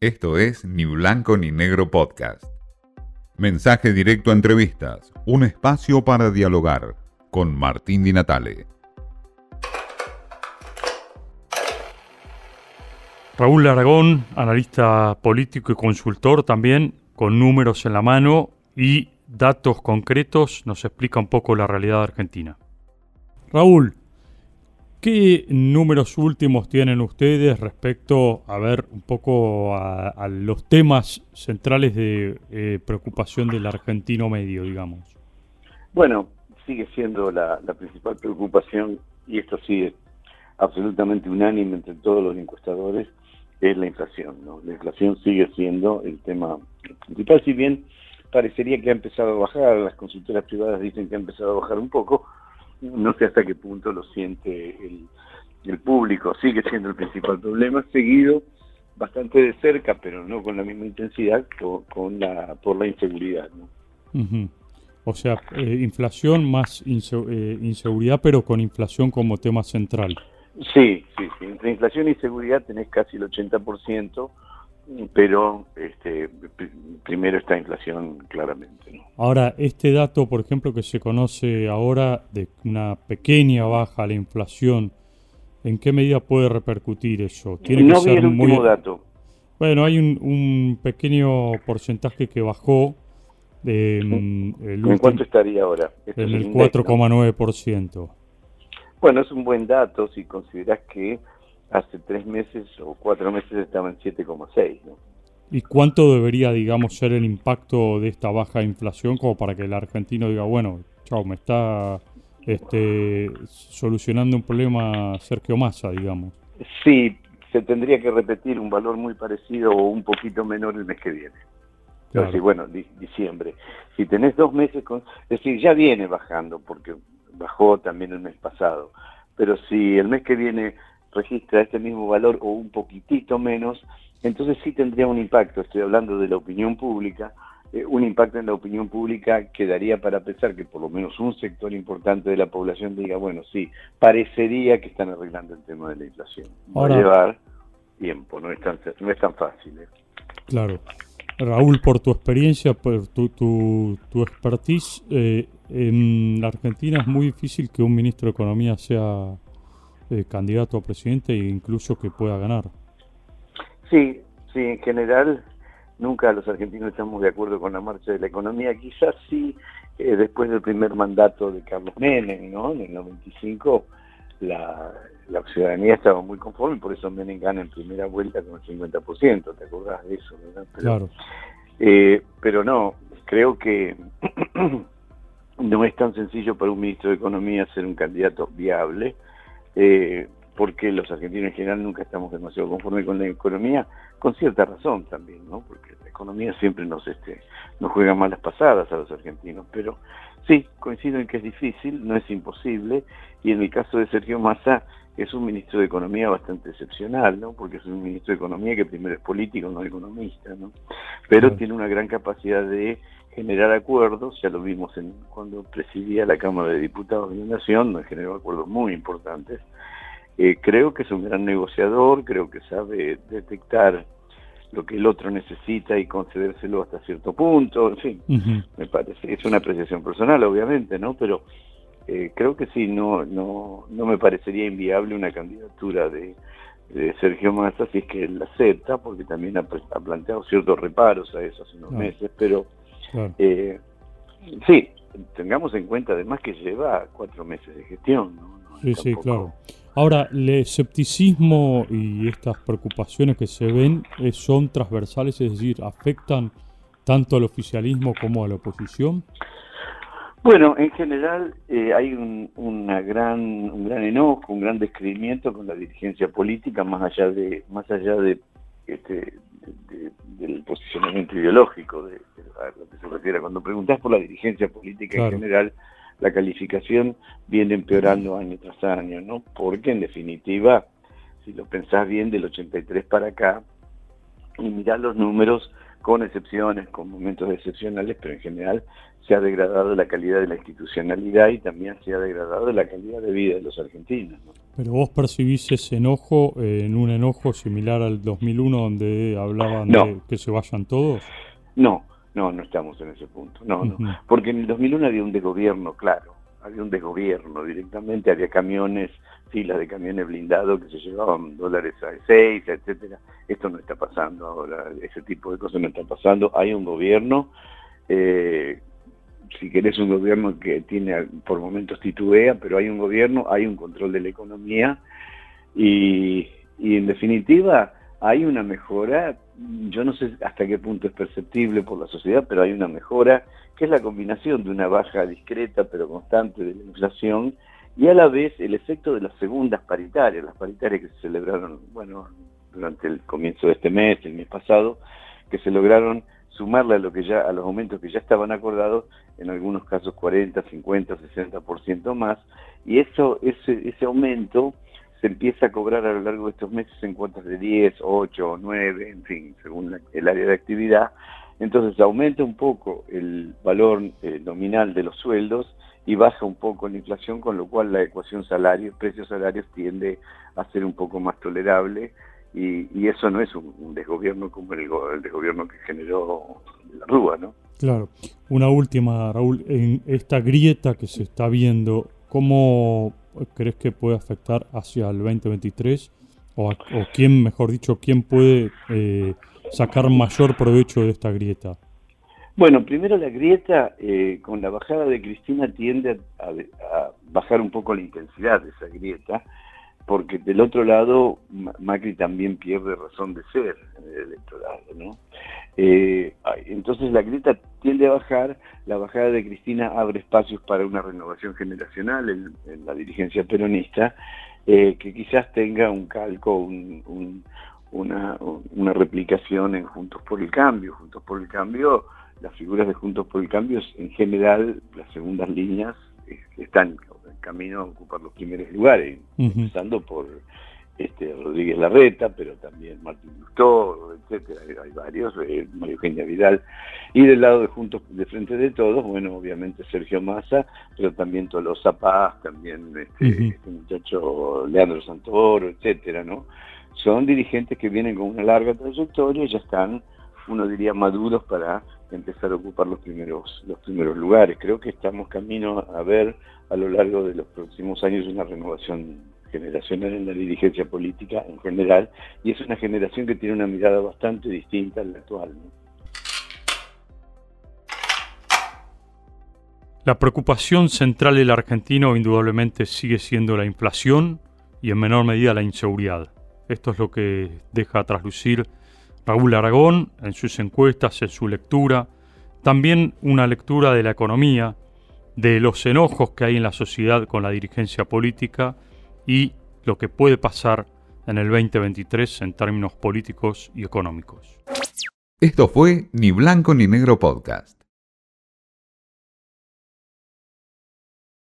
Esto es Ni Blanco ni Negro Podcast. Mensaje directo a entrevistas, un espacio para dialogar con Martín Di Natale. Raúl Aragón, analista político y consultor también, con números en la mano y datos concretos, nos explica un poco la realidad argentina. Raúl, ¿qué números últimos tienen ustedes respecto a ver un poco a, los temas centrales de eh, preocupación del argentino medio, digamos? Bueno, sigue siendo la, principal preocupación, y esto sigue absolutamente unánime entre todos los encuestadores, es la inflación. La inflación sigue siendo el tema principal, si bien parecería que ha empezado a bajar, las consultoras privadas dicen que ha empezado a bajar un poco, no sé hasta qué punto lo siente el, público, sigue siendo el principal problema, seguido bastante de cerca, pero no con la misma intensidad, con, la, por la inseguridad. ¿no? O sea, eh, inflación más eh, inseguridad, pero con inflación como tema central. Sí, sí, sí. Entre inflación y seguridad tenés casi el 80%, pero este, primero está inflación claramente. Ahora, este dato, por ejemplo, que se conoce ahora de una pequeña baja a la inflación, ¿en qué medida puede repercutir eso? Tiene no que ser el último dato. Bueno, hay un, pequeño porcentaje que bajó. ¿En cuánto estaría ahora? en el 4,9%. Bueno, es un buen dato si consideras que hace tres meses o cuatro meses estaba en 7,6. ¿no? ¿Y cuánto debería, digamos, ser el impacto de esta baja inflación como para que el argentino diga, bueno, chao, me está este, solucionando un problema Sergio Massa, digamos? Sí, se tendría que repetir un valor muy parecido o un poquito menor el mes que viene. Claro. bueno, diciembre. Si tenés dos meses con... Es decir, ya viene bajando porque bajó también el mes pasado. Pero si el mes que viene registra este mismo valor o un poquitito menos, entonces sí tendría un impacto, estoy hablando de la opinión pública, eh, un impacto en la opinión pública que daría para pensar que por lo menos un sector importante de la población diga, bueno, sí, parecería que están arreglando el tema de la inflación. Va a llevar tiempo, no es tan, no es tan fácil. ¿eh? Claro. Raúl, por tu experiencia, por tu, tu, tu expertise, eh, en la Argentina es muy difícil que un ministro de Economía sea eh, candidato a presidente e incluso que pueda ganar. Sí, sí, en general nunca los argentinos estamos de acuerdo con la marcha de la economía. Quizás sí, eh, después del primer mandato de Carlos Menem, ¿no? En el 95, la, la ciudadanía estaba muy conforme, por eso Menem gana en primera vuelta con el 50%, ¿te acordás de eso? ¿verdad? claro. Eh, pero no, creo que no es tan sencillo para un ministro de Economía ser un candidato viable, eh, porque los argentinos en general nunca estamos demasiado conformes con la economía, con cierta razón también, ¿no? Porque la economía siempre nos este nos juega malas pasadas a los argentinos, pero sí, coincido en que es difícil, no es imposible, y en el caso de Sergio Massa es un ministro de Economía bastante excepcional, ¿no? Porque es un ministro de Economía que primero es político, no economista, ¿no? Pero tiene una gran capacidad de generar acuerdos, ya lo vimos en, cuando presidía la Cámara de Diputados de la Nación, generó acuerdos muy importantes. Eh, creo que es un gran negociador, creo que sabe detectar lo que el otro necesita y concedérselo hasta cierto punto, en fin, me parece, es una apreciación personal obviamente, ¿no? Pero eh, creo que sí, no, no, no me parecería inviable una candidatura de, Sergio Massa si es que él la acepta, porque también ha, planteado ciertos reparos a eso hace unos meses, pero eh, sí, tengamos en cuenta además que lleva cuatro meses de gestión. sí, sí, claro. Ahora, el escepticismo y estas preocupaciones que se ven eh, son transversales, es decir, afectan tanto al oficialismo como a la oposición. Bueno, en general eh, hay un, una gran, un gran enojo, un gran descreimiento con la dirigencia política, más allá de, más allá de, este, del posicionamiento ideológico, de, a lo que se refiere. Cuando preguntas por la dirigencia política en general, la calificación viene empeorando año tras año, ¿no? Porque en definitiva, si lo pensás bien, del 83 para acá, y mirás los números, con excepciones, con momentos excepcionales, pero en general se ha degradado la calidad de la institucionalidad y también se ha degradado la calidad de vida de los argentinos. Pero vos percibís ese enojo eh, en un enojo similar al 2001 donde hablaban de que se vayan todos? No, no, no estamos en ese punto, no, no, porque en el 2001 había un desgobierno, claro, había un desgobierno directamente, había camiones, filas de camiones blindados que se llevaban dólares a 6, etcétera. Esto no está pasando ahora, ese tipo de cosas no está pasando. Hay un gobierno, eh, si querés un gobierno que tiene por momentos titubea, pero hay un gobierno, hay un control de la economía y, y en definitiva hay una mejora, yo no sé hasta qué punto es perceptible por la sociedad, pero hay una mejora que es la combinación de una baja discreta pero constante de la inflación y a la vez el efecto de las segundas paritarias, las paritarias que se celebraron, bueno, durante el comienzo de este mes, el mes pasado, que se lograron sumarle a lo que ya a los aumentos que ya estaban acordados, en algunos casos 40, 50, 60% más, y eso ese ese aumento se empieza a cobrar a lo largo de estos meses en cuotas de 10, 8, 9, en fin, según el área de actividad. Entonces aumenta un poco el valor eh, nominal de los sueldos y baja un poco la inflación, con lo cual la ecuación salarios, precios salarios tiende a ser un poco más tolerable y, eso no es un, desgobierno como el, el, desgobierno que generó la Rúa, ¿no? Claro. Una última, Raúl, en esta grieta que se está viendo, ¿cómo crees que puede afectar hacia el 2023? O, o quién, mejor dicho, quién puede eh, sacar mayor provecho de esta grieta? Bueno, primero la grieta eh, con la bajada de Cristina tiende a, bajar un poco la intensidad de esa grieta, porque del otro lado Macri también pierde razón de ser en el electorado, ¿no? Eh, entonces la grieta tiende a bajar, la bajada de Cristina abre espacios para una renovación generacional en, la dirigencia peronista, eh, que quizás tenga un calco, una, una replicación en Juntos por el Cambio. Juntos por el Cambio, las figuras de Juntos por el Cambio, en general, las segundas líneas eh, están camino a ocupar los primeros lugares, empezando por este, Rodríguez Larreta, pero también Martín Lustó, etcétera, hay varios, eh, María Eugenia Vidal, y del lado de Juntos de Frente de Todos, bueno, obviamente Sergio Massa, pero también Tolosa Paz, también este, este muchacho Leandro Santoro, etcétera, ¿no? Son dirigentes que vienen con una larga trayectoria y ya están, uno diría, maduros para empezar a ocupar los primeros, los primeros lugares. Creo que estamos camino a ver a lo largo de los próximos años una renovación generacional en la dirigencia política en general, y es una generación que tiene una mirada bastante distinta a la actual. La preocupación central del argentino indudablemente sigue siendo la inflación y en menor medida la inseguridad. Esto es lo que deja traslucir Raúl Aragón en sus encuestas, en su lectura, también una lectura de la economía, de los enojos que hay en la sociedad con la dirigencia política y lo que puede pasar en el 2023 en términos políticos y económicos. Esto fue Ni Blanco ni Negro Podcast.